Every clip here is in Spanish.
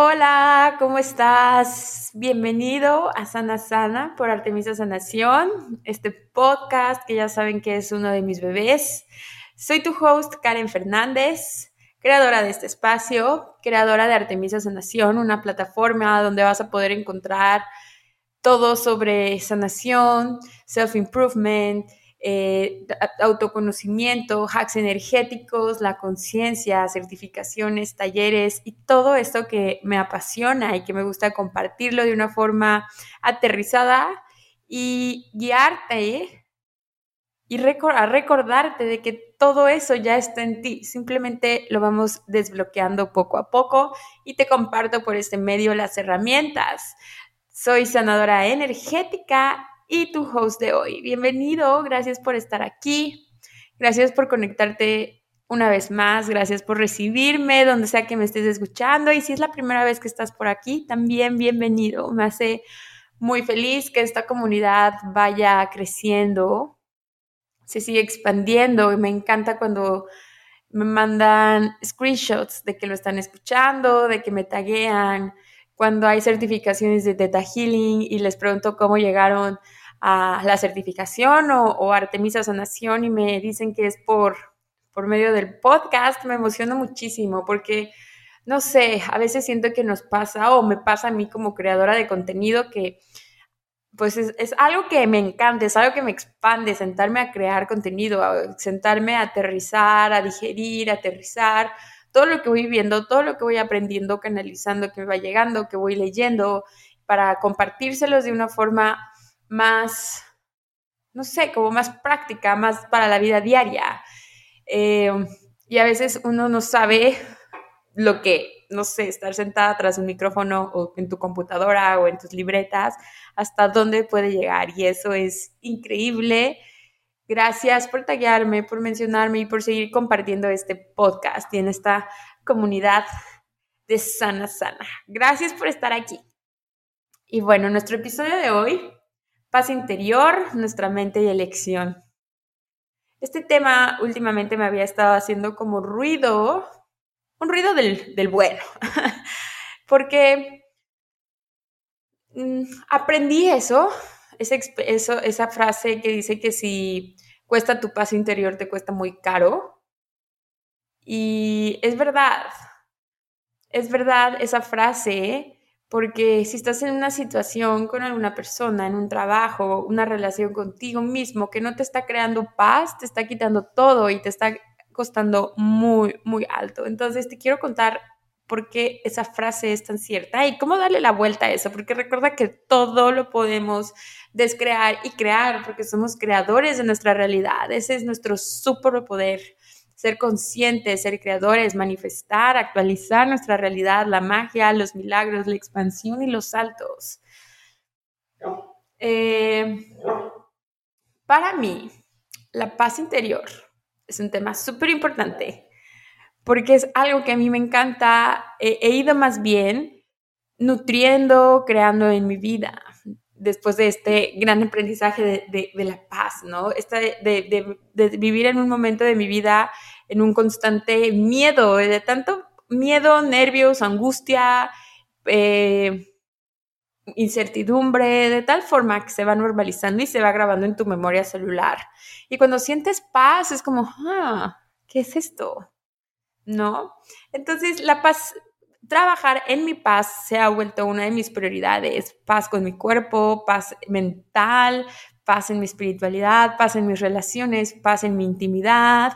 Hola, ¿cómo estás? Bienvenido a Sana Sana por Artemisa Sanación, este podcast que ya saben que es uno de mis bebés. Soy tu host Karen Fernández, creadora de este espacio, creadora de Artemisa Sanación, una plataforma donde vas a poder encontrar todo sobre sanación, self-improvement, eh, autoconocimiento, hacks energéticos, la conciencia, certificaciones, talleres y todo esto que me apasiona y que me gusta compartirlo de una forma aterrizada y guiarte y a recordarte de que todo eso ya está en ti. Simplemente lo vamos desbloqueando poco a poco y te comparto por este medio las herramientas. Soy sanadora energética y tu host de hoy. Bienvenido, gracias por estar aquí, gracias por conectarte una vez más, gracias por recibirme donde sea que me estés escuchando y si es la primera vez que estás por aquí, también bienvenido. Me hace muy feliz que esta comunidad vaya creciendo, se sigue expandiendo y me encanta cuando me mandan screenshots de que lo están escuchando, de que me taguean, cuando hay certificaciones de Theta Healing y les pregunto cómo llegaron a la certificación o, Artemisa Sanación y me dicen que es por, por medio del podcast, me emociono muchísimo porque, no sé, a veces siento que nos pasa o me pasa a mí como creadora de contenido que pues es, es, algo que me encanta, es algo que me expande, sentarme a crear contenido, sentarme a aterrizar, a digerir, a aterrizar todo lo que voy viendo, todo lo que voy aprendiendo, canalizando, que me va llegando, que voy leyendo, para compartírselos de una forma más, no sé, como más práctica, más para la vida diaria. Eh, y a veces uno no sabe lo que, no sé, estar sentada tras un micrófono o en tu computadora o en tus libretas, hasta dónde puede llegar. Y eso es increíble. Gracias por tallarme, por mencionarme y por seguir compartiendo este podcast y en esta comunidad de Sana Sana. Gracias por estar aquí. Y bueno, nuestro episodio de hoy paz interior, nuestra mente y elección. Este tema últimamente me había estado haciendo como ruido, un ruido del, bueno, porque mm, aprendí eso, eso, esa frase que dice que si cuesta tu paz interior te cuesta muy caro. Y es verdad, es verdad esa frase, porque si estás en una situación con alguna persona, en un trabajo, una relación contigo mismo que no te está creando paz, te está quitando todo y te está costando muy, muy alto. Entonces te quiero contar por qué esa frase es tan cierta y cómo darle la vuelta a eso, porque recuerda que todo lo podemos descrear y crear, porque somos creadores de nuestra realidad. Ese es nuestro superpoder ser conscientes, ser creadores, manifestar, actualizar nuestra realidad, la magia, los milagros, la expansión y los saltos. Eh, para mí, la paz interior es un tema súper importante porque es algo que a mí me encanta. he ido más bien nutriendo, creando en mi vida después de este gran aprendizaje de, la paz, ¿no? Esta de, vivir en un momento de mi vida en un constante miedo, de tanto miedo, nervios, angustia, eh, incertidumbre, de tal forma que se va normalizando y se va grabando en tu memoria celular. Y cuando sientes paz, es como, ah, ¿qué es esto? ¿No? Entonces, la paz trabajar en mi paz se ha vuelto una de mis prioridades. Paz con mi cuerpo, paz mental, paz en mi espiritualidad, paz en mis relaciones, paz en mi intimidad.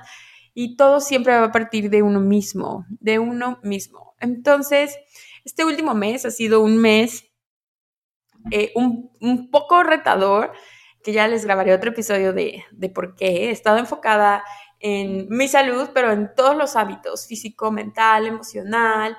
Y todo siempre va a partir de uno mismo, de uno mismo. Entonces, este último mes ha sido un mes eh, un, poco retador, que ya les grabaré otro episodio de, de por qué. He estado enfocada en mi salud, pero en todos los hábitos, físico, mental, emocional,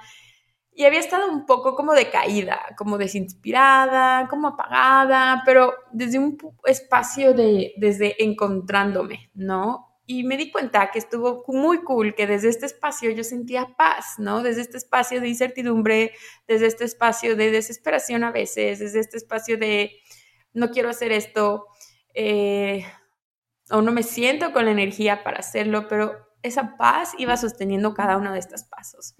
y había estado un poco como decaída, como desinspirada, como apagada, pero desde un espacio de, desde encontrándome, ¿no? Y me di cuenta que estuvo muy cool, que desde este espacio yo sentía paz, ¿no? Desde este espacio de incertidumbre, desde este espacio de desesperación a veces, desde este espacio de no quiero hacer esto, eh, o no me siento con la energía para hacerlo, pero esa paz iba sosteniendo cada uno de estos pasos.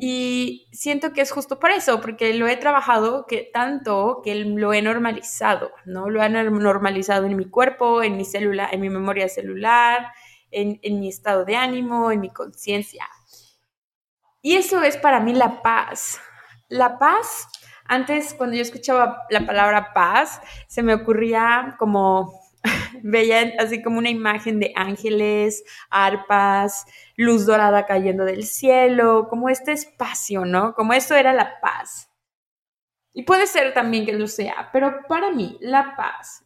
Y siento que es justo por eso, porque lo he trabajado que tanto que lo he normalizado, ¿no? Lo he normalizado en mi cuerpo, en mi célula, en mi memoria celular, en, en mi estado de ánimo, en mi conciencia. Y eso es para mí la paz. La paz, antes cuando yo escuchaba la palabra paz, se me ocurría como veía así como una imagen de ángeles, arpas, luz dorada cayendo del cielo, como este espacio, ¿no? Como eso era la paz. Y puede ser también que lo sea, pero para mí la paz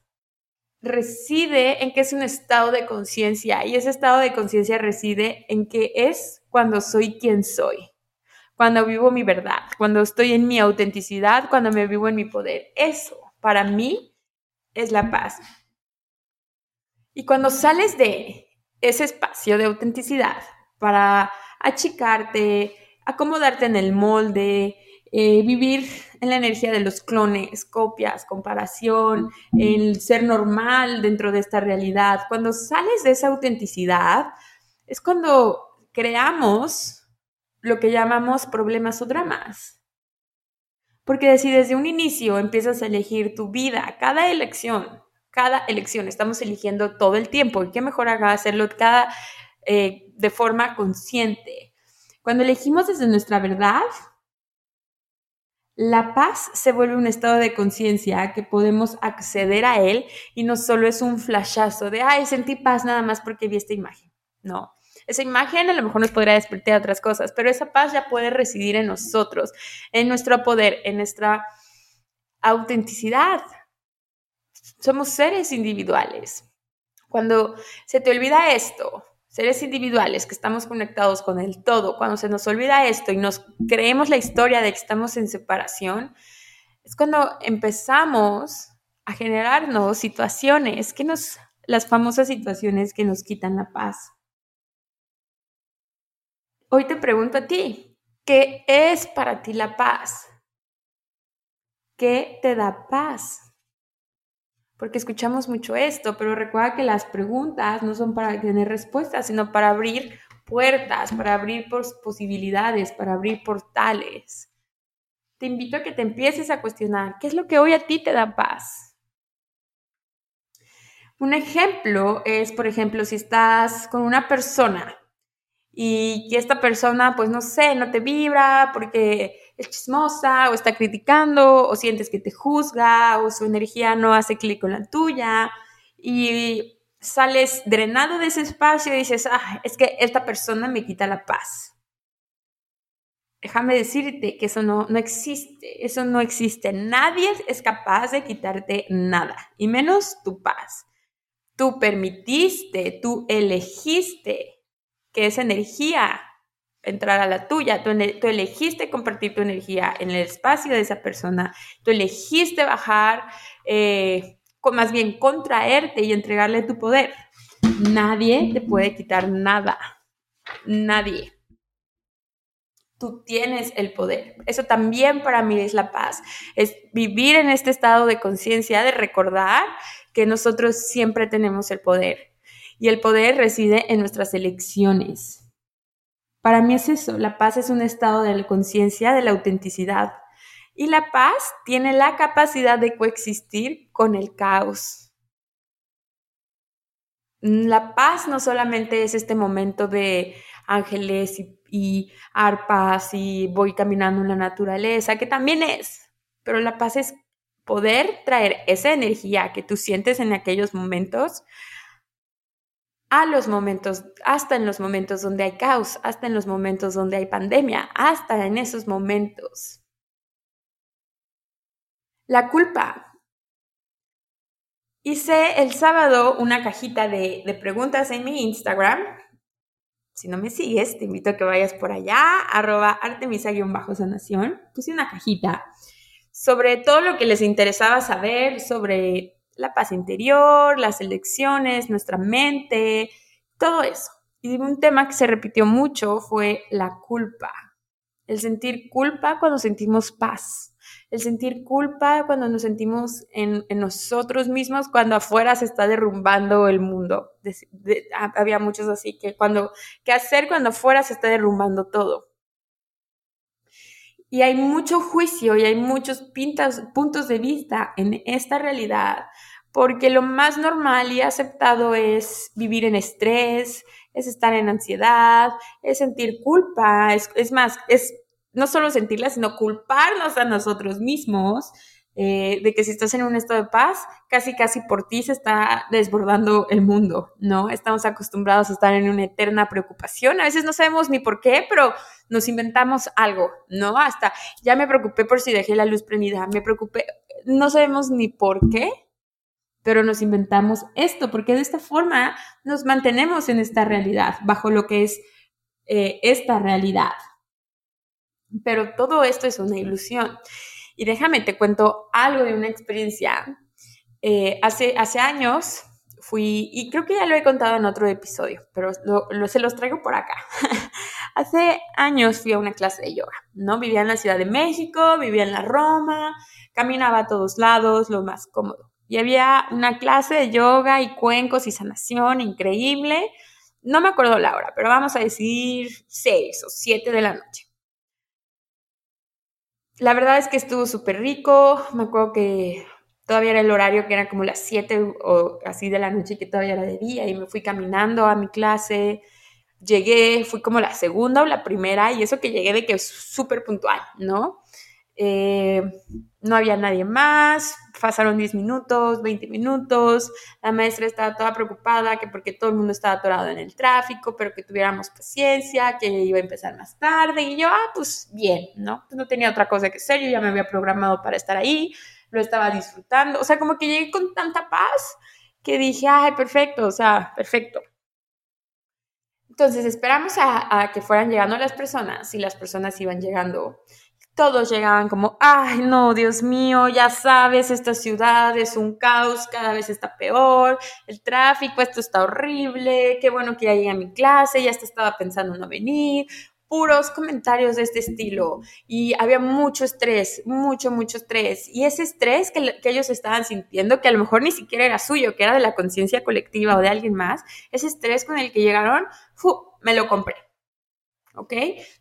reside en que es un estado de conciencia y ese estado de conciencia reside en que es cuando soy quien soy, cuando vivo mi verdad, cuando estoy en mi autenticidad, cuando me vivo en mi poder. Eso para mí es la paz. Y cuando sales de ese espacio de autenticidad para achicarte, acomodarte en el molde, eh, vivir en la energía de los clones, copias, comparación, el ser normal dentro de esta realidad, cuando sales de esa autenticidad, es cuando creamos lo que llamamos problemas o dramas. Porque si desde un inicio empiezas a elegir tu vida, cada elección, cada elección, estamos eligiendo todo el tiempo. ¿Y qué mejor haga hacerlo cada, eh, de forma consciente? Cuando elegimos desde nuestra verdad, la paz se vuelve un estado de conciencia que podemos acceder a él y no solo es un flashazo de, ay, sentí paz nada más porque vi esta imagen. No, esa imagen a lo mejor nos podría despertar otras cosas, pero esa paz ya puede residir en nosotros, en nuestro poder, en nuestra autenticidad somos seres individuales. Cuando se te olvida esto, seres individuales que estamos conectados con el todo, cuando se nos olvida esto y nos creemos la historia de que estamos en separación, es cuando empezamos a generarnos situaciones que nos, las famosas situaciones que nos quitan la paz. Hoy te pregunto a ti, ¿qué es para ti la paz? ¿Qué te da paz? Porque escuchamos mucho esto, pero recuerda que las preguntas no son para tener respuestas, sino para abrir puertas, para abrir posibilidades, para abrir portales. Te invito a que te empieces a cuestionar, ¿qué es lo que hoy a ti te da paz? Un ejemplo es, por ejemplo, si estás con una persona y esta persona, pues no sé, no te vibra porque es chismosa o está criticando o sientes que te juzga o su energía no hace clic con la tuya y sales drenado de ese espacio y dices, ah, es que esta persona me quita la paz. Déjame decirte que eso no, no existe, eso no existe. Nadie es capaz de quitarte nada, y menos tu paz. Tú permitiste, tú elegiste que esa energía entrar a la tuya. Tú, elegiste compartir tu energía en el espacio de esa persona. Tú elegiste bajar, eh, más bien contraerte y entregarle tu poder. Nadie te puede quitar nada. Nadie. Tú tienes el poder. Eso también para mí es la paz. Es vivir en este estado de conciencia, de recordar que nosotros siempre tenemos el poder. Y el poder reside en nuestras elecciones para mí es eso, la paz es un estado de conciencia, de la autenticidad. Y la paz tiene la capacidad de coexistir con el caos. La paz no solamente es este momento de ángeles y, arpas y voy caminando en la naturaleza, que también es, pero la paz es poder traer esa energía que tú sientes en aquellos momentos a los momentos, hasta en los momentos donde hay caos, hasta en los momentos donde hay pandemia, hasta en esos momentos. La culpa. Hice el sábado una cajita de, preguntas en mi Instagram. Si no me sigues, te invito a que vayas por allá, arroba artemisa-sanación. Puse una cajita sobre todo lo que les interesaba saber sobre la paz interior, las elecciones, nuestra mente, todo eso. Y un tema que se repitió mucho fue la culpa. El sentir culpa cuando sentimos paz. El sentir culpa cuando nos sentimos en, nosotros mismos, cuando afuera se está derrumbando el mundo. había muchos así que cuando, ¿qué hacer cuando afuera se está derrumbando todo? Y hay mucho juicio y hay muchos pintas, puntos de vista en esta realidad, porque lo más normal y aceptado es vivir en estrés, es estar en ansiedad, es sentir culpa, es, más, es no solo sentirla, sino culparnos a nosotros mismos eh, de que si estás en un estado de paz, casi casi por ti se está desbordando el mundo, ¿no? Estamos acostumbrados a estar en una eterna preocupación, a veces no sabemos ni por qué, pero nos inventamos algo, ¿no? Hasta ya me preocupé por si dejé la luz prendida, me preocupé, no sabemos ni por qué, pero nos inventamos esto, porque de esta forma nos mantenemos en esta realidad, bajo lo que es eh, esta realidad. Pero todo esto es una ilusión. Y déjame, te cuento algo de una experiencia. Eh, hace, hace años fui, y creo que ya lo he contado en otro episodio, pero lo, se los traigo por acá. hace años fui a una clase de yoga, ¿no? Vivía en la Ciudad de México, vivía en la Roma, caminaba a todos lados, lo más cómodo. Y había una clase de yoga y cuencos y sanación increíble. No me acuerdo la hora, pero vamos a decir seis o siete de la noche la verdad es que estuvo súper rico. Me acuerdo que todavía era el horario que era como las 7 o así de la noche que todavía era de día y me fui caminando a mi clase. Llegué, fui como la segunda o la primera y eso que llegué de que es súper puntual, ¿no? Eh, no había nadie más, pasaron 10 minutos, 20 minutos, la maestra estaba toda preocupada que porque todo el mundo estaba atorado en el tráfico, pero que tuviéramos paciencia, que iba a empezar más tarde y yo, ah, pues bien, ¿no? Pues no tenía otra cosa que hacer, yo ya me había programado para estar ahí, lo estaba disfrutando, o sea, como que llegué con tanta paz que dije, ay, perfecto, o sea, perfecto. Entonces esperamos a, a que fueran llegando las personas y las personas iban llegando todos llegaban como, ay, no, Dios mío, ya sabes, esta ciudad es un caos, cada vez está peor, el tráfico, esto está horrible, qué bueno que ya llegué a mi clase, ya estaba pensando en no venir, puros comentarios de este estilo y había mucho estrés, mucho, mucho estrés. Y ese estrés que, ellos estaban sintiendo, que a lo mejor ni siquiera era suyo, que era de la conciencia colectiva o de alguien más, ese estrés con el que llegaron, me lo compré. ¿Ok?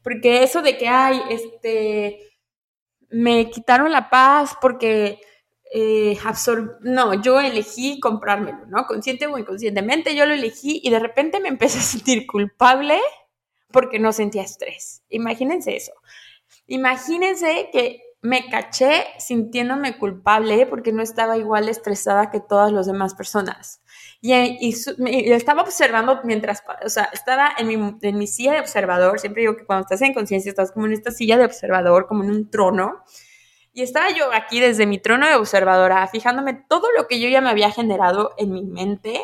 Porque eso de que, ay, este, me quitaron la paz porque eh, no, yo elegí comprármelo, ¿no? Consciente o inconscientemente yo lo elegí y de repente me empecé a sentir culpable porque no sentía estrés. Imagínense eso. Imagínense que me caché sintiéndome culpable porque no estaba igual estresada que todas las demás personas. Y, estaba observando mientras, o sea, estaba en mi, en mi silla de observador. Siempre digo que cuando estás en conciencia estás como en esta silla de observador, como en un trono. Y estaba yo aquí desde mi trono de observadora, fijándome todo lo que yo ya me había generado en mi mente,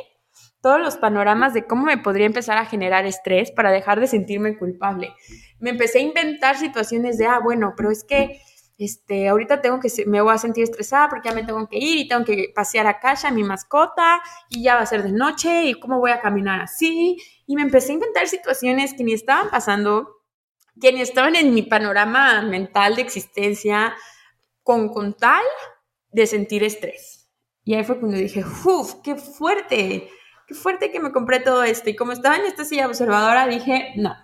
todos los panoramas de cómo me podría empezar a generar estrés para dejar de sentirme culpable. Me empecé a inventar situaciones de, ah, bueno, pero es que este, ahorita tengo que, me voy a sentir estresada porque ya me tengo que ir y tengo que pasear a casa a mi mascota y ya va a ser de noche y cómo voy a caminar así. Y me empecé a inventar situaciones que ni estaban pasando, que ni estaban en mi panorama mental de existencia con, con tal de sentir estrés. Y ahí fue cuando dije, uff, qué fuerte, qué fuerte que me compré todo esto. Y como estaba en esta silla observadora, dije, no,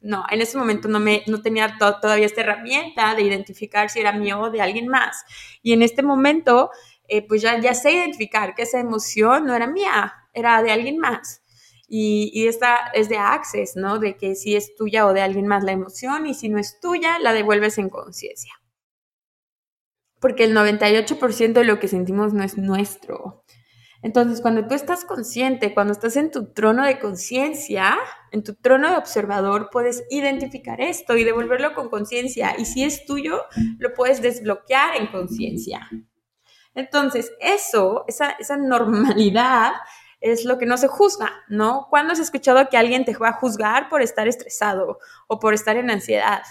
no, en ese momento no, me, no tenía todavía esta herramienta de identificar si era mío o de alguien más. Y en este momento, eh, pues ya, ya sé identificar que esa emoción no era mía, era de alguien más. Y, y, esta es de access, ¿no? De que si es tuya o de alguien más la emoción y si no es tuya, la devuelves en conciencia. Porque el 98% de lo que sentimos no es nuestro. Entonces, cuando tú estás consciente, cuando estás en tu trono de conciencia, en tu trono de observador, puedes identificar esto y devolverlo con conciencia. Y si es tuyo, lo puedes desbloquear en conciencia. Entonces, eso, esa, esa normalidad, es lo que no se juzga, ¿no? ¿Cuándo has escuchado que alguien te va a juzgar por estar estresado o por estar en ansiedad?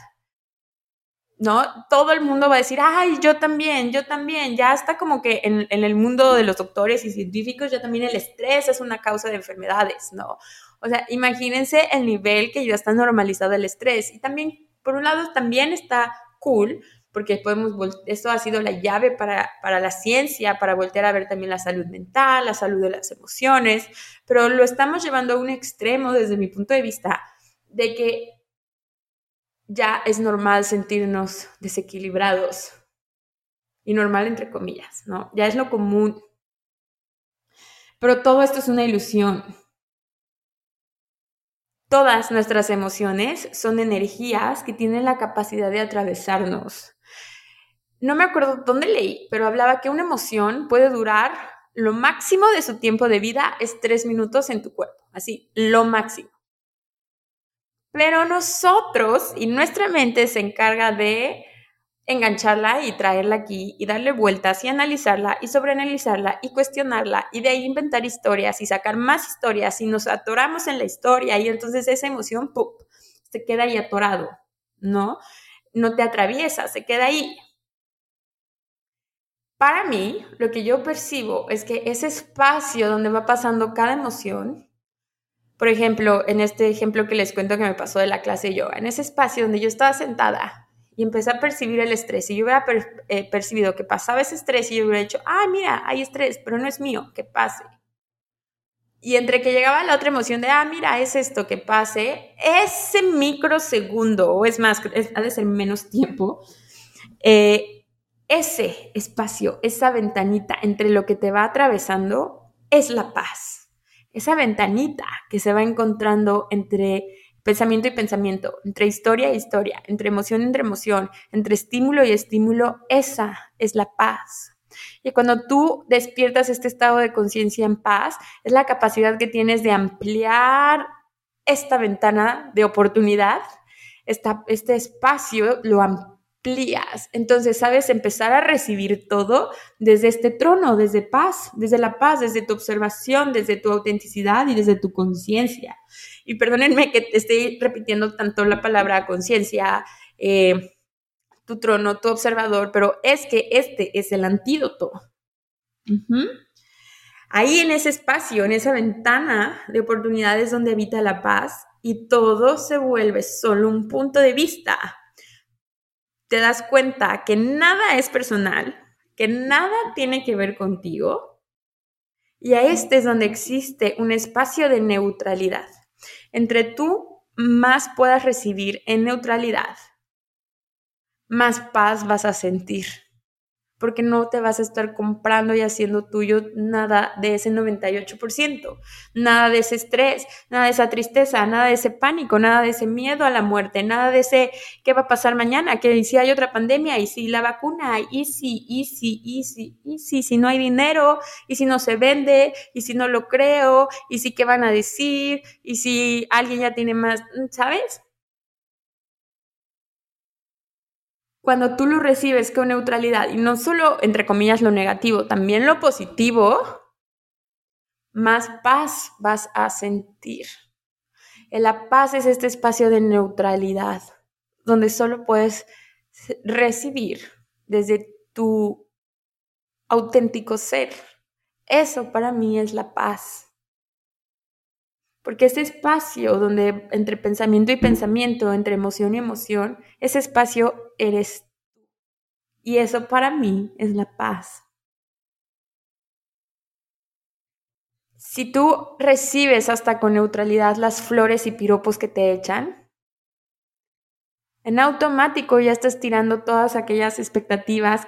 ¿No? Todo el mundo va a decir, ay, yo también, yo también. Ya está como que en, el mundo de los doctores y científicos ya también el estrés es una causa de enfermedades, ¿no? O sea, imagínense el nivel que ya está normalizado el estrés. Y también, por un lado, también está cool, porque podemos, esto ha sido la llave para, para la ciencia, para voltear a ver también la salud mental, la salud de las emociones, pero lo estamos llevando a un extremo desde mi punto de vista, de que ya es normal sentirnos desequilibrados. Y normal entre comillas, ¿no? Ya es lo común. Pero todo esto es una ilusión. Todas nuestras emociones son energías que tienen la capacidad de atravesarnos. No me acuerdo dónde leí, pero hablaba que una emoción puede durar lo máximo de su tiempo de vida es tres minutos en tu cuerpo. Así, lo máximo. Pero nosotros y nuestra mente se encarga de engancharla y traerla aquí y darle vueltas y analizarla y sobreanalizarla y cuestionarla y de ahí inventar historias y sacar más historias y nos atoramos en la historia y entonces esa emoción ¡pum! se queda ahí atorado, ¿no? No te atraviesa, se queda ahí. Para mí, lo que yo percibo es que ese espacio donde va pasando cada emoción por ejemplo, en este ejemplo que les cuento que me pasó de la clase de yoga, en ese espacio donde yo estaba sentada y empecé a percibir el estrés y yo hubiera eh, percibido que pasaba ese estrés y yo hubiera dicho, ah, mira, hay estrés, pero no es mío, que pase. Y entre que llegaba la otra emoción de, ah, mira, es esto que pase, ese microsegundo, o es más, ha de ser menos tiempo, eh, ese espacio, esa ventanita entre lo que te va atravesando es la paz esa ventanita que se va encontrando entre pensamiento y pensamiento, entre historia e historia, entre emoción entre emoción, entre estímulo y estímulo, esa es la paz. Y cuando tú despiertas este estado de conciencia en paz, es la capacidad que tienes de ampliar esta ventana de oportunidad, este espacio lo amplias entonces, sabes, empezar a recibir todo desde este trono, desde paz, desde la paz, desde tu observación, desde tu autenticidad y desde tu conciencia. Y perdónenme que te estoy repitiendo tanto la palabra conciencia, eh, tu trono, tu observador, pero es que este es el antídoto. Ahí en ese espacio, en esa ventana de oportunidades donde habita la paz y todo se vuelve solo un punto de vista te das cuenta que nada es personal, que nada tiene que ver contigo. Y a este es donde existe un espacio de neutralidad. Entre tú más puedas recibir en neutralidad, más paz vas a sentir porque no te vas a estar comprando y haciendo tuyo nada de ese 98%, nada de ese estrés, nada de esa tristeza, nada de ese pánico, nada de ese miedo a la muerte, nada de ese qué va a pasar mañana, que si hay otra pandemia y si la vacuna, y si, y si, y si, y si, si no hay dinero, y si no se vende, y si no lo creo, y si qué van a decir, y si alguien ya tiene más, ¿sabes? Cuando tú lo recibes con neutralidad y no solo, entre comillas, lo negativo, también lo positivo, más paz vas a sentir. La paz es este espacio de neutralidad, donde solo puedes recibir desde tu auténtico ser. Eso para mí es la paz. Porque ese espacio donde entre pensamiento y pensamiento, entre emoción y emoción, ese espacio eres tú. Y eso para mí es la paz. Si tú recibes hasta con neutralidad las flores y piropos que te echan, en automático ya estás tirando todas aquellas expectativas,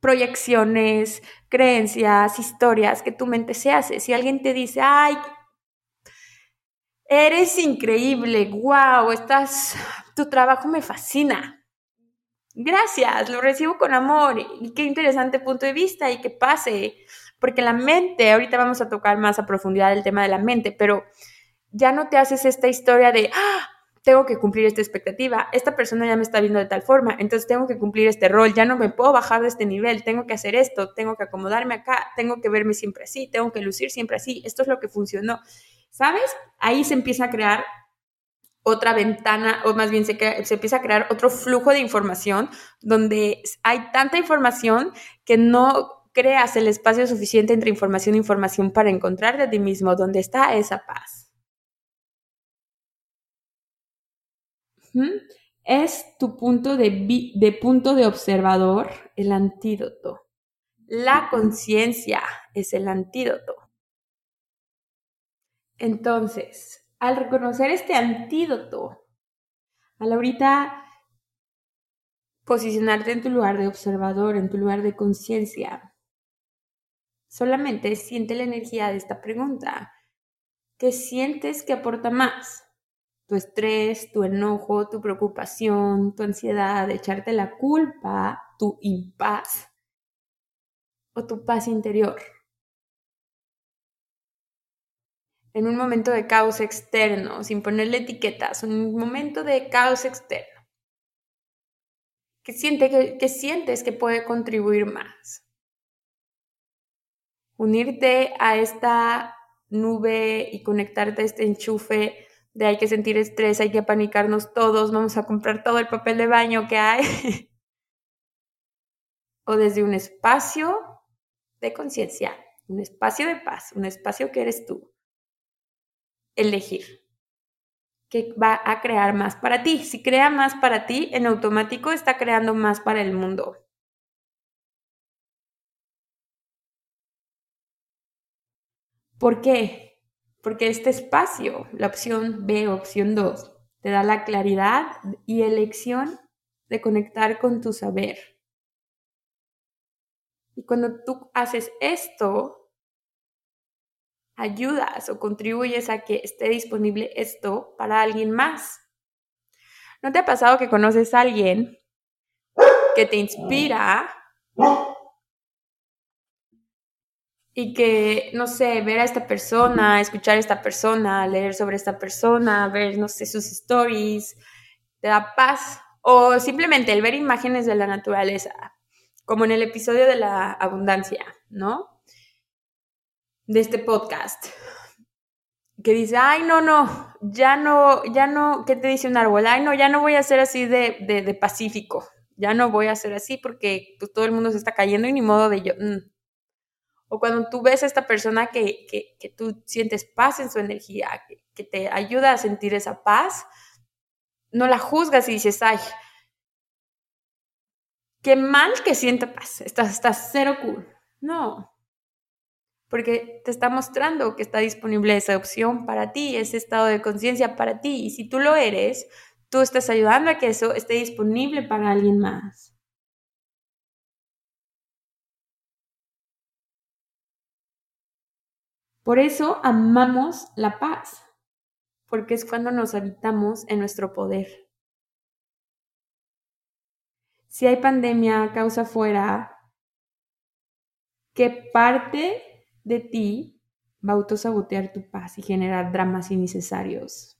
proyecciones, creencias, historias que tu mente se hace. Si alguien te dice, ay, eres increíble, wow, estás, tu trabajo me fascina gracias, lo recibo con amor y qué interesante punto de vista y que pase, porque la mente, ahorita vamos a tocar más a profundidad el tema de la mente, pero ya no te haces esta historia de, ah, tengo que cumplir esta expectativa, esta persona ya me está viendo de tal forma, entonces tengo que cumplir este rol, ya no me puedo bajar de este nivel, tengo que hacer esto, tengo que acomodarme acá, tengo que verme siempre así, tengo que lucir siempre así, esto es lo que funcionó. ¿Sabes? Ahí se empieza a crear otra ventana, o más bien se, se, empieza a crear otro flujo de información donde hay tanta información que no creas el espacio suficiente entre información e información para encontrarte a ti mismo, donde está esa paz. Es tu punto de, de punto de observador el antídoto. La conciencia es el antídoto. Entonces, al reconocer este antídoto, al ahorita posicionarte en tu lugar de observador, en tu lugar de conciencia, solamente siente la energía de esta pregunta. ¿Qué sientes que aporta más? tu estrés, tu enojo, tu preocupación, tu ansiedad, echarte la culpa, tu impaz o tu paz interior. En un momento de caos externo, sin ponerle etiquetas, un momento de caos externo. ¿Qué, siente, que, sientes que puede contribuir más? Unirte a esta nube y conectarte a este enchufe de hay que sentir estrés, hay que panicarnos todos, vamos a comprar todo el papel de baño que hay. o desde un espacio de conciencia, un espacio de paz, un espacio que eres tú. Elegir que va a crear más para ti. Si crea más para ti, en automático está creando más para el mundo. ¿Por qué? porque este espacio, la opción B, opción 2, te da la claridad y elección de conectar con tu saber. Y cuando tú haces esto, ayudas o contribuyes a que esté disponible esto para alguien más. ¿No te ha pasado que conoces a alguien que te inspira y que, no sé, ver a esta persona, escuchar a esta persona, leer sobre esta persona, ver, no sé, sus stories, te da paz. O simplemente el ver imágenes de la naturaleza, como en el episodio de la abundancia, ¿no? De este podcast. Que dice, ay, no, no, ya no, ya no, ¿qué te dice un árbol? Ay, no, ya no voy a ser así de, de, pacífico, ya no voy a ser así porque pues, todo el mundo se está cayendo y ni modo de yo. Mm, o cuando tú ves a esta persona que, que, tú sientes paz en su energía, que, te ayuda a sentir esa paz, no la juzgas y dices, ay, qué mal que sienta paz, estás, estás cero cool. No, porque te está mostrando que está disponible esa opción para ti, ese estado de conciencia para ti. Y si tú lo eres, tú estás ayudando a que eso esté disponible para alguien más. Por eso amamos la paz, porque es cuando nos habitamos en nuestro poder. Si hay pandemia, causa fuera, ¿qué parte de ti va a autosabotear tu paz y generar dramas innecesarios?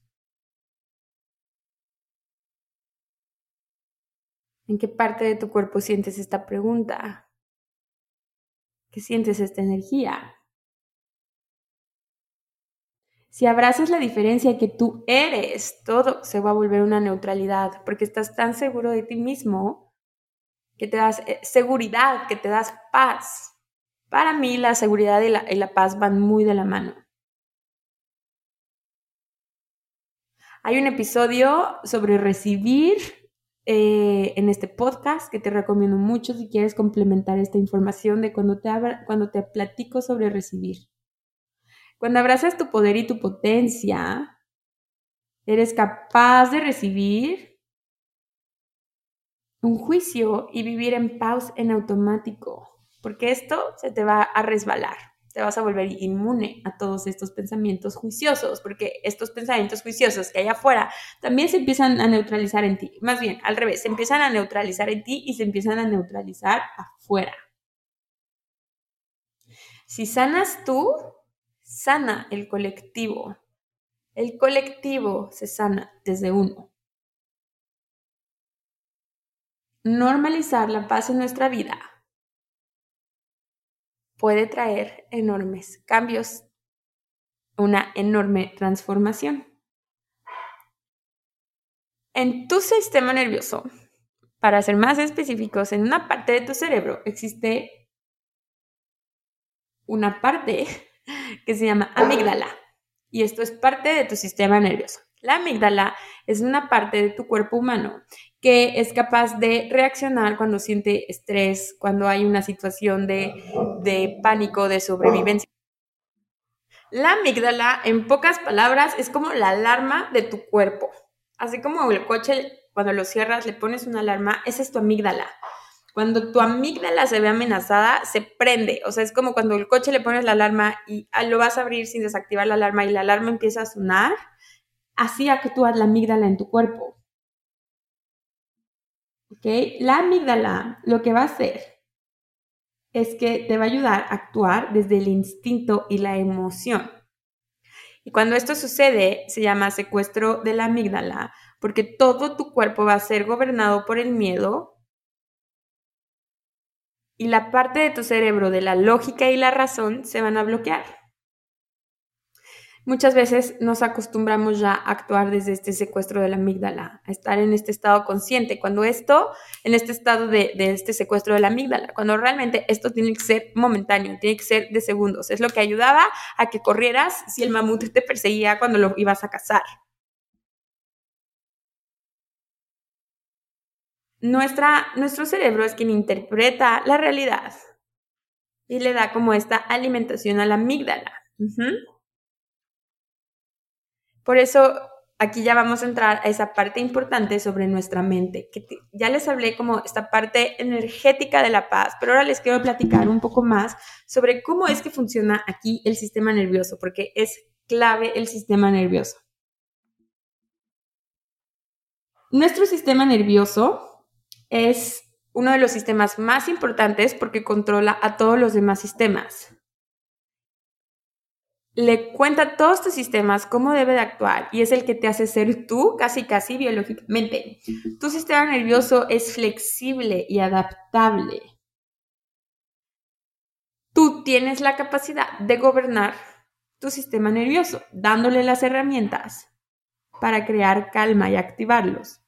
¿En qué parte de tu cuerpo sientes esta pregunta? ¿Qué sientes esta energía? Si abrazas la diferencia que tú eres, todo se va a volver una neutralidad, porque estás tan seguro de ti mismo que te das eh, seguridad, que te das paz. Para mí la seguridad y la, paz van muy de la mano. Hay un episodio sobre recibir eh, en este podcast que te recomiendo mucho si quieres complementar esta información de cuando te, cuando te platico sobre recibir. Cuando abrazas tu poder y tu potencia, eres capaz de recibir un juicio y vivir en paz en automático, porque esto se te va a resbalar, te vas a volver inmune a todos estos pensamientos juiciosos, porque estos pensamientos juiciosos que hay afuera también se empiezan a neutralizar en ti, más bien al revés, se empiezan a neutralizar en ti y se empiezan a neutralizar afuera. Si sanas tú, sana el colectivo. El colectivo se sana desde uno. Normalizar la paz en nuestra vida puede traer enormes cambios, una enorme transformación. En tu sistema nervioso, para ser más específicos, en una parte de tu cerebro existe una parte que se llama amígdala y esto es parte de tu sistema nervioso. La amígdala es una parte de tu cuerpo humano que es capaz de reaccionar cuando siente estrés, cuando hay una situación de, de pánico, de sobrevivencia. La amígdala, en pocas palabras, es como la alarma de tu cuerpo. Así como el coche, cuando lo cierras, le pones una alarma, esa es tu amígdala. Cuando tu amígdala se ve amenazada, se prende. O sea, es como cuando el coche le pones la alarma y ah, lo vas a abrir sin desactivar la alarma y la alarma empieza a sonar. Así actúa la amígdala en tu cuerpo. ¿Ok? La amígdala lo que va a hacer es que te va a ayudar a actuar desde el instinto y la emoción. Y cuando esto sucede, se llama secuestro de la amígdala, porque todo tu cuerpo va a ser gobernado por el miedo y la parte de tu cerebro de la lógica y la razón se van a bloquear. Muchas veces nos acostumbramos ya a actuar desde este secuestro de la amígdala, a estar en este estado consciente, cuando esto, en este estado de, este secuestro de la amígdala, cuando realmente esto tiene que ser momentáneo, tiene que ser de segundos. Es lo que ayudaba a que corrieras si el mamut te perseguía cuando lo ibas a cazar. Nuestra, nuestro cerebro es quien interpreta la realidad y le da como esta alimentación a la amígdala. Por eso aquí ya vamos a entrar a esa parte importante sobre nuestra mente, que ya les hablé como esta parte energética de la paz, pero ahora les quiero platicar un poco más sobre cómo es que funciona aquí el sistema nervioso, porque es clave el sistema nervioso. Nuestro sistema nervioso es uno de los sistemas más importantes porque controla a todos los demás sistemas. Le cuenta todos tus sistemas cómo debe de actuar y es el que te hace ser tú casi casi biológicamente. Tu sistema nervioso es flexible y adaptable. Tú tienes la capacidad de gobernar tu sistema nervioso, dándole las herramientas para crear calma y activarlos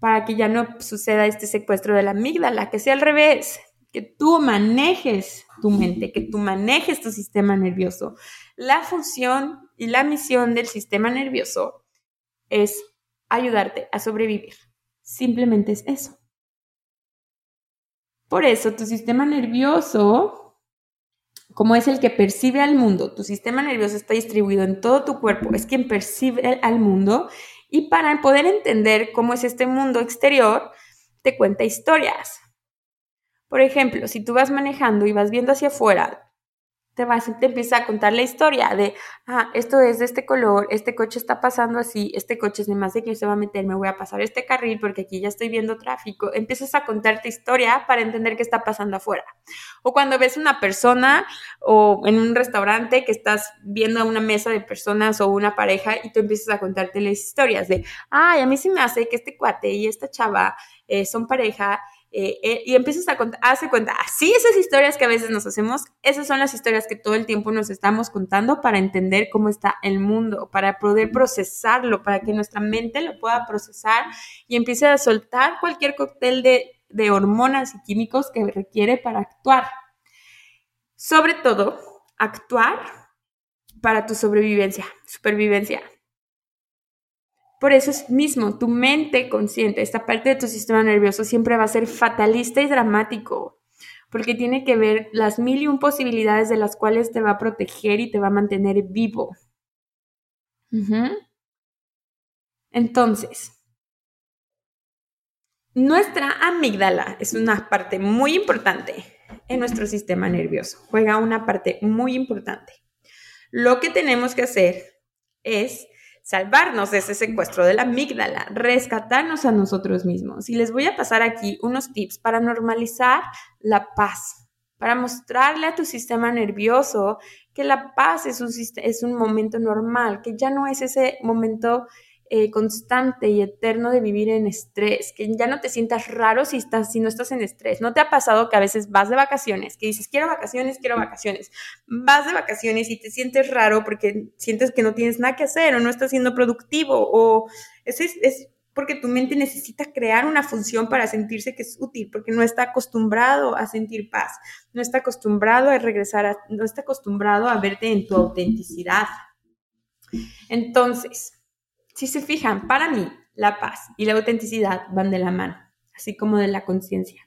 para que ya no suceda este secuestro de la amígdala, que sea al revés, que tú manejes tu mente, que tú manejes tu sistema nervioso. La función y la misión del sistema nervioso es ayudarte a sobrevivir. Simplemente es eso. Por eso tu sistema nervioso, como es el que percibe al mundo, tu sistema nervioso está distribuido en todo tu cuerpo, es quien percibe al mundo y para poder entender cómo es este mundo exterior, te cuenta historias. Por ejemplo, si tú vas manejando y vas viendo hacia afuera, te, vas, te empieza a contar la historia de, ah, esto es de este color, este coche está pasando así, este coche es de más de que se va a meter, me voy a pasar este carril porque aquí ya estoy viendo tráfico. Empiezas a contarte historia para entender qué está pasando afuera. O cuando ves una persona o en un restaurante que estás viendo a una mesa de personas o una pareja y tú empiezas a contarte las historias de, ay, a mí sí me hace que este cuate y esta chava eh, son pareja eh, eh, y empiezas a contar, hace cuenta, así esas historias que a veces nos hacemos, esas son las historias que todo el tiempo nos estamos contando para entender cómo está el mundo, para poder procesarlo, para que nuestra mente lo pueda procesar y empiece a soltar cualquier cóctel de, de hormonas y químicos que requiere para actuar. Sobre todo, actuar para tu sobrevivencia, supervivencia. Por eso es mismo, tu mente consciente, esta parte de tu sistema nervioso siempre va a ser fatalista y dramático, porque tiene que ver las mil y un posibilidades de las cuales te va a proteger y te va a mantener vivo. Entonces, nuestra amígdala es una parte muy importante en nuestro sistema nervioso, juega una parte muy importante. Lo que tenemos que hacer es salvarnos de ese secuestro de la amígdala, rescatarnos a nosotros mismos. Y les voy a pasar aquí unos tips para normalizar la paz, para mostrarle a tu sistema nervioso que la paz es un, es un momento normal, que ya no es ese momento eh, constante y eterno de vivir en estrés, que ya no te sientas raro si, estás, si no estás en estrés. ¿No te ha pasado que a veces vas de vacaciones, que dices, quiero vacaciones, quiero vacaciones? Vas de vacaciones y te sientes raro porque sientes que no tienes nada que hacer o no estás siendo productivo o es, es porque tu mente necesita crear una función para sentirse que es útil, porque no está acostumbrado a sentir paz, no está acostumbrado a regresar, no está acostumbrado a verte en tu autenticidad. Entonces, si se fijan, para mí la paz y la autenticidad van de la mano, así como de la conciencia.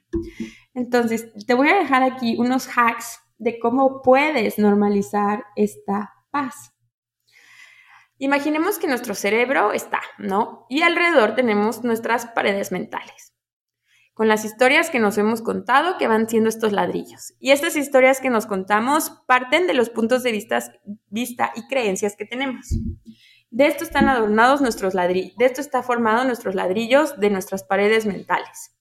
Entonces, te voy a dejar aquí unos hacks de cómo puedes normalizar esta paz. Imaginemos que nuestro cerebro está, ¿no? Y alrededor tenemos nuestras paredes mentales, con las historias que nos hemos contado que van siendo estos ladrillos. Y estas historias que nos contamos parten de los puntos de vista, vista y creencias que tenemos. De esto están adornados nuestros ladrillos, de esto está formado nuestros ladrillos de nuestras paredes mentales.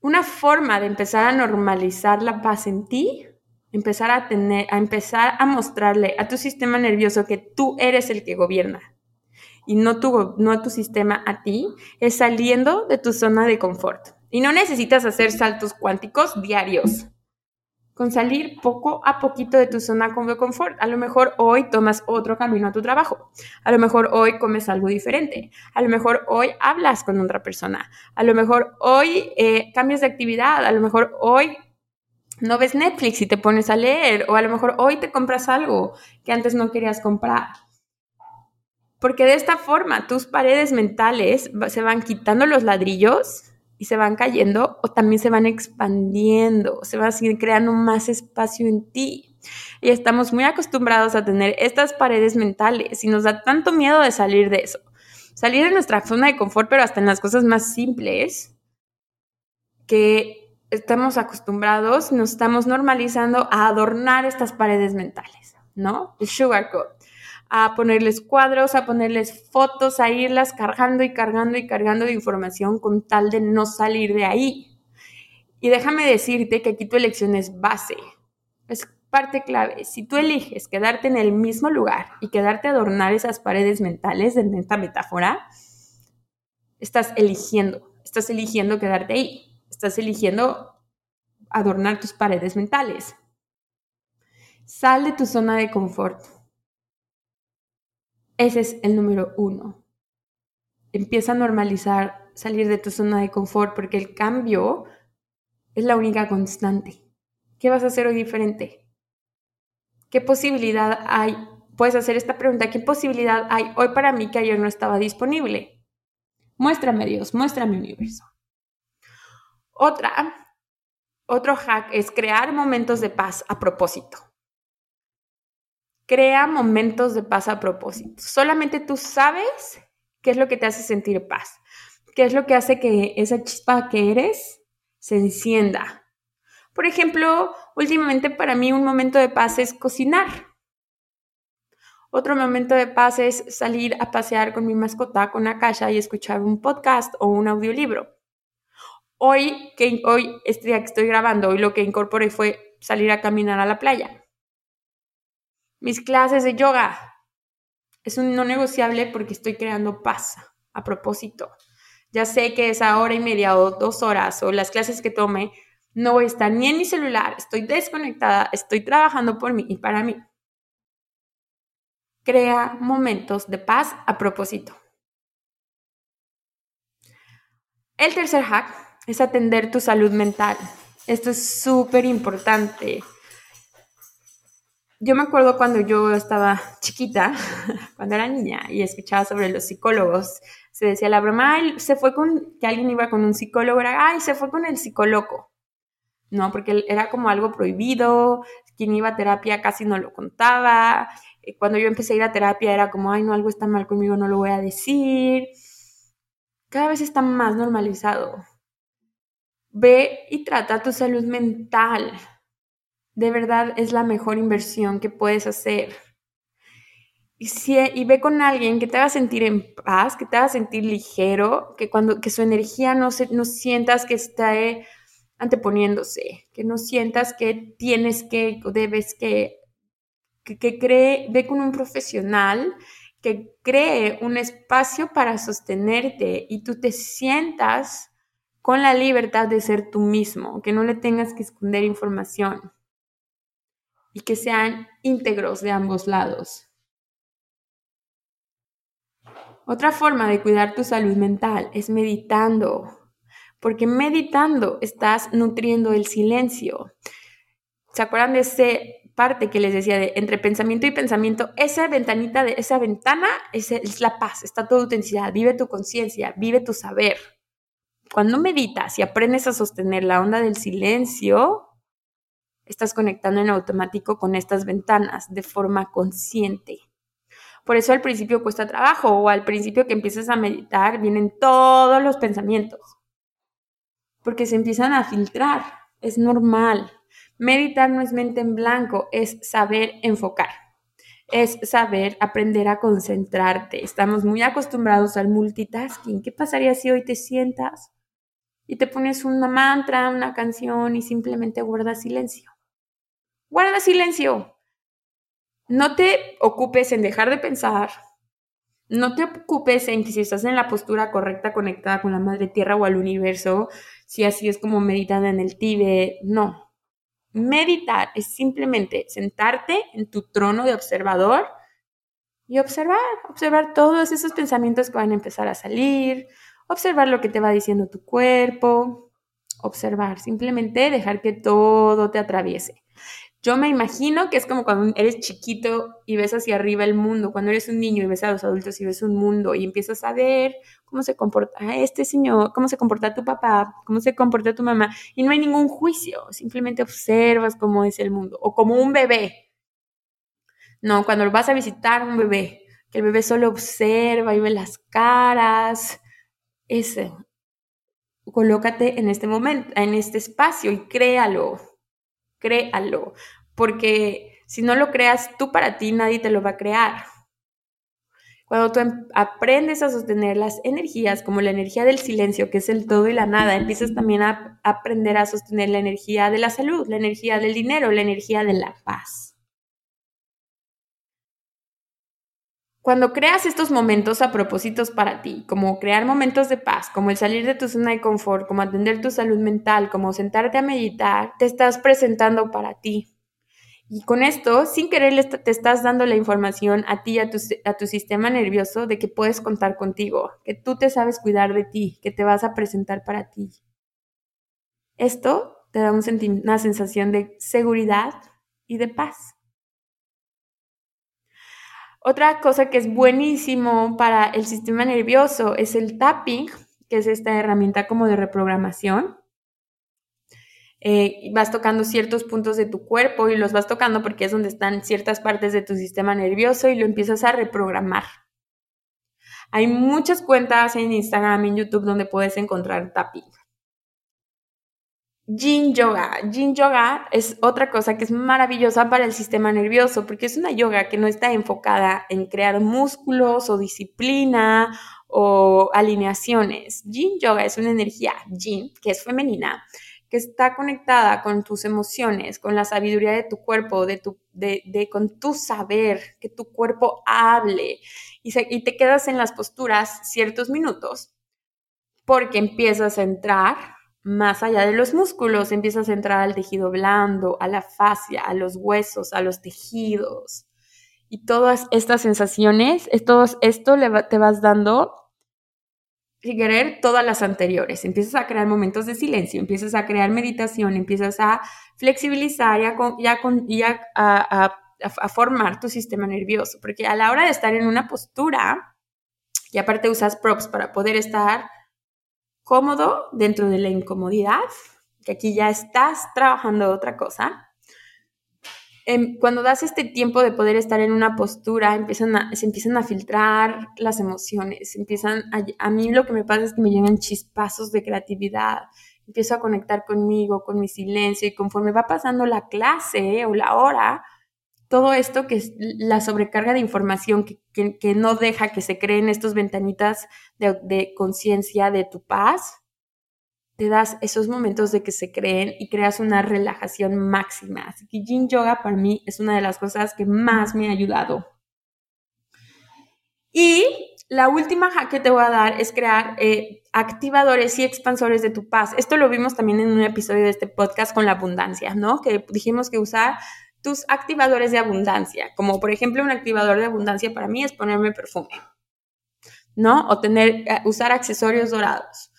Una forma de empezar a normalizar la paz en ti, empezar a tener, a empezar a mostrarle a tu sistema nervioso que tú eres el que gobierna y no tu, no tu sistema a ti, es saliendo de tu zona de confort. Y no necesitas hacer saltos cuánticos diarios con salir poco a poquito de tu zona de confort. A lo mejor hoy tomas otro camino a tu trabajo. A lo mejor hoy comes algo diferente. A lo mejor hoy hablas con otra persona. A lo mejor hoy eh, cambias de actividad. A lo mejor hoy no ves Netflix y te pones a leer. O a lo mejor hoy te compras algo que antes no querías comprar. Porque de esta forma tus paredes mentales se van quitando los ladrillos y se van cayendo o también se van expandiendo, se va a seguir creando más espacio en ti. Y estamos muy acostumbrados a tener estas paredes mentales y nos da tanto miedo de salir de eso. Salir de nuestra zona de confort, pero hasta en las cosas más simples, que estamos acostumbrados, nos estamos normalizando a adornar estas paredes mentales, ¿no? El sugarcoat a ponerles cuadros, a ponerles fotos, a irlas cargando y cargando y cargando de información con tal de no salir de ahí. Y déjame decirte que aquí tu elección es base, es parte clave. Si tú eliges quedarte en el mismo lugar y quedarte a adornar esas paredes mentales en esta metáfora, estás eligiendo, estás eligiendo quedarte ahí, estás eligiendo adornar tus paredes mentales. Sal de tu zona de confort ese es el número uno. Empieza a normalizar salir de tu zona de confort porque el cambio es la única constante. ¿Qué vas a hacer hoy diferente? ¿Qué posibilidad hay? Puedes hacer esta pregunta, ¿qué posibilidad hay hoy para mí que ayer no estaba disponible? Muéstrame Dios, muéstrame universo. Otra, otro hack es crear momentos de paz a propósito. Crea momentos de paz a propósito. Solamente tú sabes qué es lo que te hace sentir paz, qué es lo que hace que esa chispa que eres se encienda. Por ejemplo, últimamente para mí un momento de paz es cocinar. Otro momento de paz es salir a pasear con mi mascota con Akasha y escuchar un podcast o un audiolibro. Hoy, que hoy, este estoy grabando, hoy lo que incorporé fue salir a caminar a la playa mis clases de yoga. Es un no negociable porque estoy creando paz a propósito. Ya sé que esa hora y media o dos horas o las clases que tome, no voy a estar ni en mi celular, estoy desconectada, estoy trabajando por mí y para mí. Crea momentos de paz a propósito. El tercer hack es atender tu salud mental. Esto es súper importante yo me acuerdo cuando yo estaba chiquita, cuando era niña, y escuchaba sobre los psicólogos, se decía la broma, ay, se fue con, que alguien iba con un psicólogo, era, ay, se fue con el psicólogo. No, porque era como algo prohibido, quien iba a terapia casi no lo contaba. Eh, cuando yo empecé a ir a terapia era como, ay, no, algo está mal conmigo, no lo voy a decir. Cada vez está más normalizado. Ve y trata tu salud mental de verdad es la mejor inversión que puedes hacer. Y, si, y ve con alguien que te haga sentir en paz, que te haga sentir ligero, que cuando que su energía no, se, no sientas que esté anteponiéndose, que no sientas que tienes que debes que, que, que cree, ve con un profesional que cree un espacio para sostenerte y tú te sientas con la libertad de ser tú mismo, que no le tengas que esconder información que sean íntegros de ambos lados. Otra forma de cuidar tu salud mental es meditando, porque meditando estás nutriendo el silencio. ¿Se acuerdan de esa parte que les decía de entre pensamiento y pensamiento? Esa ventanita de esa ventana es, es la paz, está tu autenticidad, vive tu conciencia, vive tu saber. Cuando meditas y aprendes a sostener la onda del silencio, estás conectando en automático con estas ventanas de forma consciente. Por eso al principio cuesta trabajo o al principio que empiezas a meditar vienen todos los pensamientos, porque se empiezan a filtrar, es normal. Meditar no es mente en blanco, es saber enfocar, es saber aprender a concentrarte. Estamos muy acostumbrados al multitasking. ¿Qué pasaría si hoy te sientas y te pones una mantra, una canción y simplemente guardas silencio? Guarda silencio. No te ocupes en dejar de pensar. No te ocupes en que si estás en la postura correcta conectada con la madre tierra o al universo, si así es como meditan en el Tíbet. No. Meditar es simplemente sentarte en tu trono de observador y observar, observar todos esos pensamientos que van a empezar a salir, observar lo que te va diciendo tu cuerpo, observar, simplemente dejar que todo te atraviese. Yo me imagino que es como cuando eres chiquito y ves hacia arriba el mundo, cuando eres un niño y ves a los adultos y ves un mundo y empiezas a ver cómo se comporta este señor, cómo se comporta tu papá, cómo se comporta tu mamá y no hay ningún juicio, simplemente observas cómo es el mundo o como un bebé. No, cuando vas a visitar un bebé, que el bebé solo observa y ve las caras, ese, colócate en este momento, en este espacio y créalo, créalo, porque si no lo creas tú para ti, nadie te lo va a crear. Cuando tú em, aprendes a sostener las energías, como la energía del silencio, que es el todo y la nada, empiezas también a aprender a sostener la energía de la salud, la energía del dinero, la energía de la paz. Cuando creas estos momentos a propósitos para ti, como crear momentos de paz, como el salir de tu zona de confort, como atender tu salud mental, como sentarte a meditar, te estás presentando para ti. Y con esto, sin querer, te estás dando la información a ti, tu, a tu sistema nervioso, de que puedes contar contigo, que tú te sabes cuidar de ti, que te vas a presentar para ti. Esto te da una sensación de seguridad y de paz. Otra cosa que es buenísimo para el sistema nervioso es el tapping, que es esta herramienta como de reprogramación. Eh, vas tocando ciertos puntos de tu cuerpo y los vas tocando porque es donde están ciertas partes de tu sistema nervioso y lo empiezas a reprogramar. Hay muchas cuentas en Instagram y en YouTube donde puedes encontrar tapping. Yin Yoga. Yin Yoga es otra cosa que es maravillosa para el sistema nervioso porque es una yoga que no está enfocada en crear músculos o disciplina o alineaciones. Yin Yoga es una energía Yin, que es femenina, que está conectada con tus emociones, con la sabiduría de tu cuerpo, de tu, de, con tu saber, que tu cuerpo hable y, y te quedas en las posturas ciertos minutos porque empiezas a entrar más allá de los músculos, empiezas a entrar al tejido blando, a la fascia, a los huesos, a los tejidos. Y todas estas sensaciones, esto, esto te vas dando, sin querer, todas las anteriores. Empiezas a crear momentos de silencio, empiezas a crear meditación, empiezas a flexibilizar y, a, a formar tu sistema nervioso. Porque a la hora de estar en una postura, y aparte usas props para poder estar cómodo dentro de la incomodidad, que aquí ya estás trabajando otra cosa. Em, cuando das este tiempo de poder estar en una postura, se empiezan a filtrar las emociones, empiezan a, a mí lo que me pasa es que me llegan chispazos de creatividad, empiezo a conectar conmigo, con mi silencio y conforme va pasando la clase o la hora, todo esto que es la sobrecarga de información que, no deja que se creen estos ventanitas de, conciencia de tu paz, te das esos momentos de que se creen y creas una relajación máxima. Así que Yin Yoga para mí es una de las cosas que más me ha ayudado. Y la última hack que te voy a dar es crear eh, activadores y expansores de tu paz. Esto lo vimos también en un episodio de este podcast con la abundancia, ¿no? Que dijimos que usar tus activadores de abundancia, como por ejemplo un activador de abundancia para mí es ponerme perfume, ¿no? O tener, eh, usar accesorios dorados.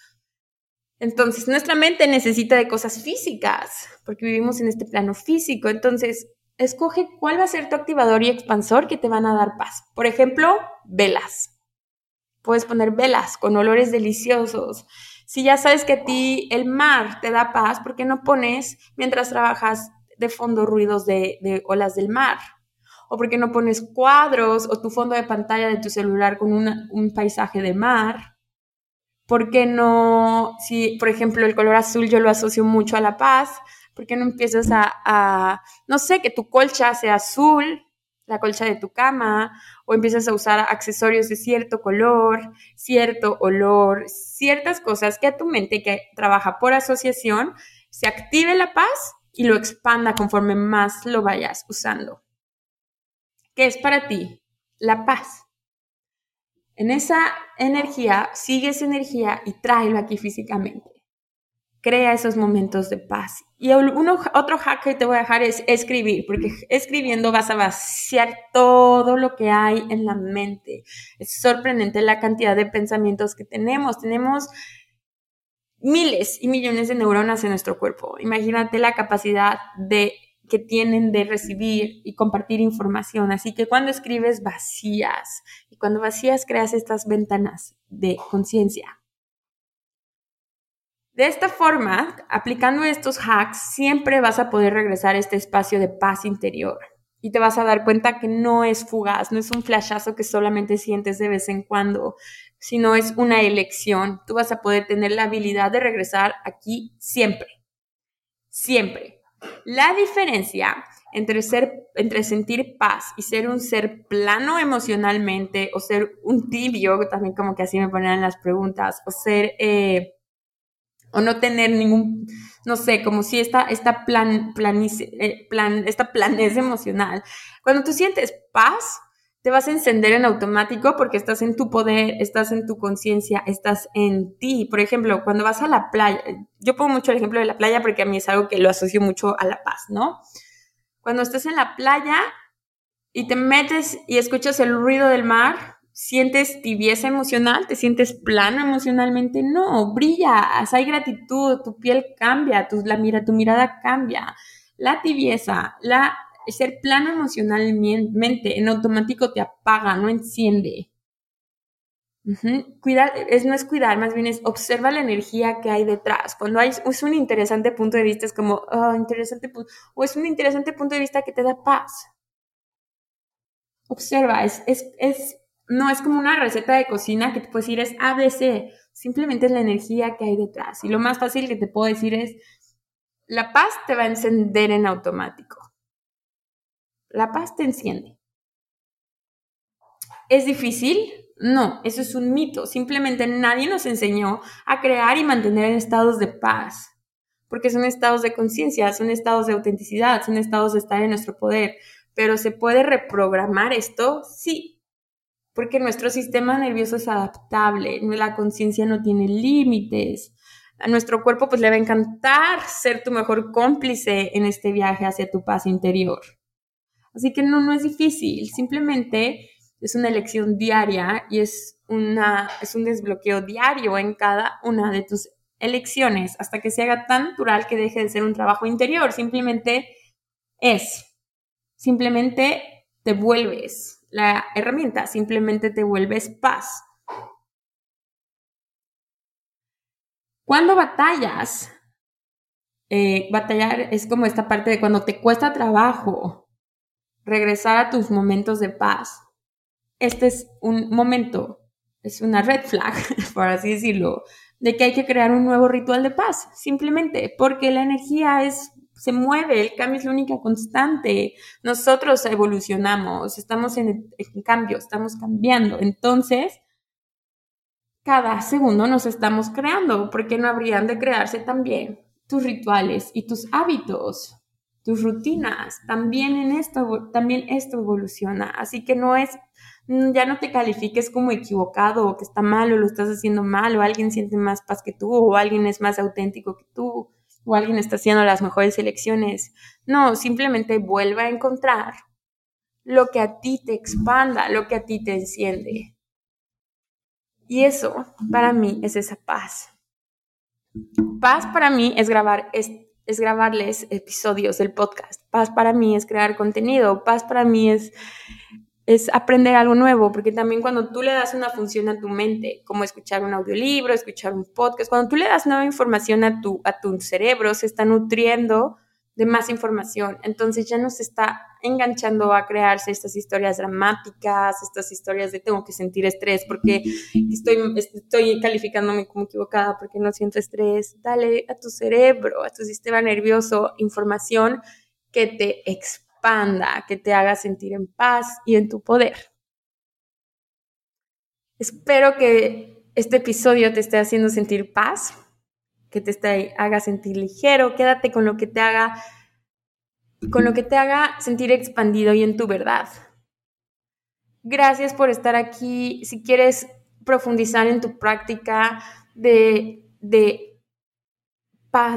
Entonces, nuestra mente necesita de cosas físicas, porque vivimos en este plano físico. Entonces, escoge cuál va a ser tu activador y expansor que te van a dar paz. Por ejemplo, velas. Puedes poner velas con olores deliciosos. Si ya sabes que a ti el mar te da paz, ¿por qué no pones mientras trabajas de fondo ruidos de, olas del mar? ¿O por qué no pones cuadros o tu fondo de pantalla de tu celular con un paisaje de mar? ¿Por qué no, si por ejemplo el color azul yo lo asocio mucho a la paz, ¿por qué no empiezas a, no sé, que tu colcha sea azul, la colcha de tu cama, o empiezas a usar accesorios de cierto color, cierto olor, ciertas cosas que a tu mente que trabaja por asociación se active la paz y lo expanda conforme más lo vayas usando. ¿Qué es para ti la paz? En esa energía, sigue esa energía y tráelo aquí físicamente. Crea esos momentos de paz. Y uno, otro hack que te voy a dejar es escribir, porque escribiendo vas a vaciar todo lo que hay en la mente. Es sorprendente la cantidad de pensamientos que tenemos. Tenemos miles y millones de neuronas en nuestro cuerpo. Imagínate la capacidad de que tienen de recibir y compartir información. Así que cuando escribes vacías y cuando vacías creas estas ventanas de conciencia. De esta forma, aplicando estos hacks, siempre vas a poder regresar a este espacio de paz interior y te vas a dar cuenta que no es fugaz, no es un flashazo que solamente sientes de vez en cuando, sino es una elección. Tú vas a poder tener la habilidad de regresar aquí siempre, siempre. La diferencia entre, ser, entre sentir paz y ser un ser plano emocionalmente o ser un tibio, también como que así me ponían las preguntas, o ser, eh, o no tener ningún, no sé, como si esta, esta plan, eh, plan, esta planez emocional. Cuando tú sientes paz, te vas a encender en automático porque estás en tu poder, estás en tu conciencia, estás en ti. Por ejemplo, cuando vas a la playa, yo pongo mucho el ejemplo de la playa porque a mí es algo que lo asocio mucho a la paz, ¿no? Cuando estás en la playa y te metes y escuchas el ruido del mar, ¿sientes tibieza emocional? ¿Te sientes plano emocionalmente? No, brillas, hay gratitud, tu piel cambia, tu, la mira, tu mirada cambia. La tibieza, la ser plano emocionalmente en automático te apaga, no enciende. Cuidar, es, no es cuidar, más bien es observa la energía que hay detrás. Cuando hay, es un interesante punto de vista, es como, oh, interesante o es un interesante punto de vista que te da paz. Observa, es, es, no es como una receta de cocina que te puedes decir es ABC, simplemente es la energía que hay detrás. Y lo más fácil que te puedo decir es, la paz te va a encender en automático. La paz te enciende. ¿Es difícil? No, eso es un mito. Simplemente nadie nos enseñó a crear y mantener estados de paz, porque son estados de conciencia, son estados de autenticidad, son estados de estar en nuestro poder. Pero ¿se puede reprogramar esto? Sí, porque nuestro sistema nervioso es adaptable, la conciencia no tiene límites. A nuestro cuerpo pues le va a encantar ser tu mejor cómplice en este viaje hacia tu paz interior. Así que no, no es difícil, simplemente es una elección diaria y es, una, es un desbloqueo diario en cada una de tus elecciones hasta que se haga tan natural que deje de ser un trabajo interior, simplemente es, simplemente te vuelves la herramienta, simplemente te vuelves paz. Cuando batallas, eh, batallar es como esta parte de cuando te cuesta trabajo regresar a tus momentos de paz. Este es un momento, es una red flag, por así decirlo, de que hay que crear un nuevo ritual de paz, simplemente porque la energía es se mueve, el cambio es la única constante. Nosotros evolucionamos, estamos en, en cambio, estamos cambiando. Entonces, cada segundo nos estamos creando, porque no habrían de crearse también tus rituales y tus hábitos, tus rutinas. También en esto, también esto evoluciona. Así que no es, mm, ya no te califiques como equivocado o que está mal o lo estás haciendo mal o alguien siente más paz que tú o alguien es más auténtico que tú o alguien está haciendo las mejores elecciones. No, simplemente vuelva a encontrar lo que a ti te expanda, lo que a ti te enciende. Y eso para mí es esa paz. Paz para mí es grabar es, es grabarles episodios del podcast. Paz para mí es crear contenido. Paz para mí es es aprender algo nuevo, porque también cuando tú le das una función a tu mente, como escuchar un audiolibro, escuchar un podcast, cuando tú le das nueva información a tu, a tu cerebro, se está nutriendo de más información. Entonces ya no se está enganchando a crearse estas historias dramáticas, estas historias de tengo que sentir estrés porque estoy, estoy calificándome como equivocada porque no siento estrés. Dale a tu cerebro, a tu sistema nervioso información que te expanda, que te haga sentir en paz y en tu poder. Espero que este episodio te esté haciendo sentir paz, que te haga sentir ligero, quédate con lo que te haga con lo que te haga sentir expandido y en tu verdad. Gracias por estar aquí. Si quieres profundizar en tu práctica de, de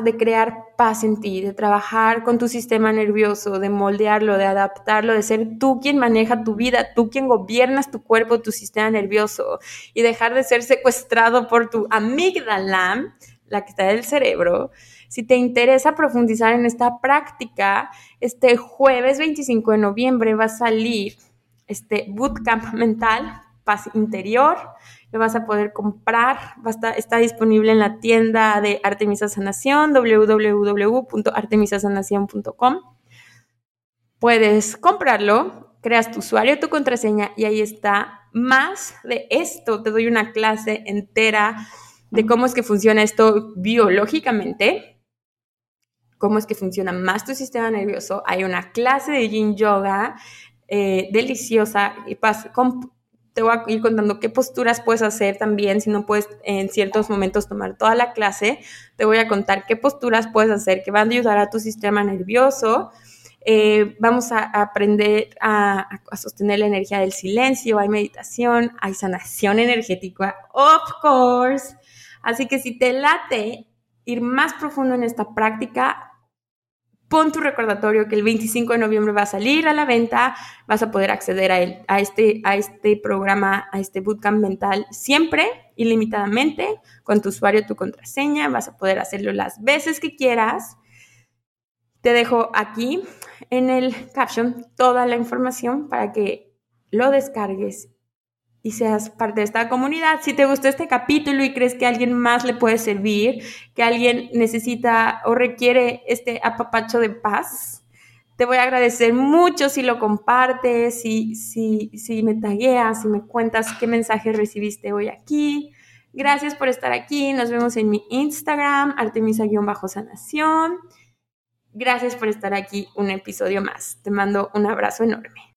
de crear paz en ti, de trabajar con tu sistema nervioso, de moldearlo, de adaptarlo, de ser tú quien maneja tu vida, tú quien gobiernas tu cuerpo, tu sistema nervioso y dejar de ser secuestrado por tu amígdala la que está del cerebro, si te interesa profundizar en esta práctica, este jueves 25 de noviembre va a salir este bootcamp mental, paz interior, lo vas a poder comprar, está disponible en la tienda de Artemisa Sanación, www.artemisasanación.com. Puedes comprarlo, creas tu usuario, tu contraseña y ahí está. Más de esto, te doy una clase entera de cómo es que funciona esto biológicamente, cómo es que funciona más tu sistema nervioso. Hay una clase de yin yoga eh, deliciosa y te voy a ir contando qué posturas puedes hacer también si no puedes en ciertos momentos tomar toda la clase. Te voy a contar qué posturas puedes hacer que van a ayudar a tu sistema nervioso. Eh, vamos a aprender a, a, sostener la energía del silencio, hay meditación, hay sanación energética, of course, Así que si te late ir más profundo en esta práctica, pon tu recordatorio que el 25 de noviembre va a salir a la venta, vas a poder acceder a, este, a este programa, a este bootcamp mental siempre, ilimitadamente, con tu usuario, tu contraseña, vas a poder hacerlo las veces que quieras. Te dejo aquí en el caption toda la información para que lo descargues y seas parte de esta comunidad. Si te gustó este capítulo y crees que alguien más le puede servir, que alguien necesita o requiere este apapacho de paz, te voy a agradecer mucho si lo compartes, si, si, si me tagueas, si me cuentas qué mensaje recibiste hoy aquí. Gracias por estar aquí. Nos vemos en mi Instagram, artemisa-sanación. Gracias por estar aquí un episodio más. Te mando un abrazo enorme.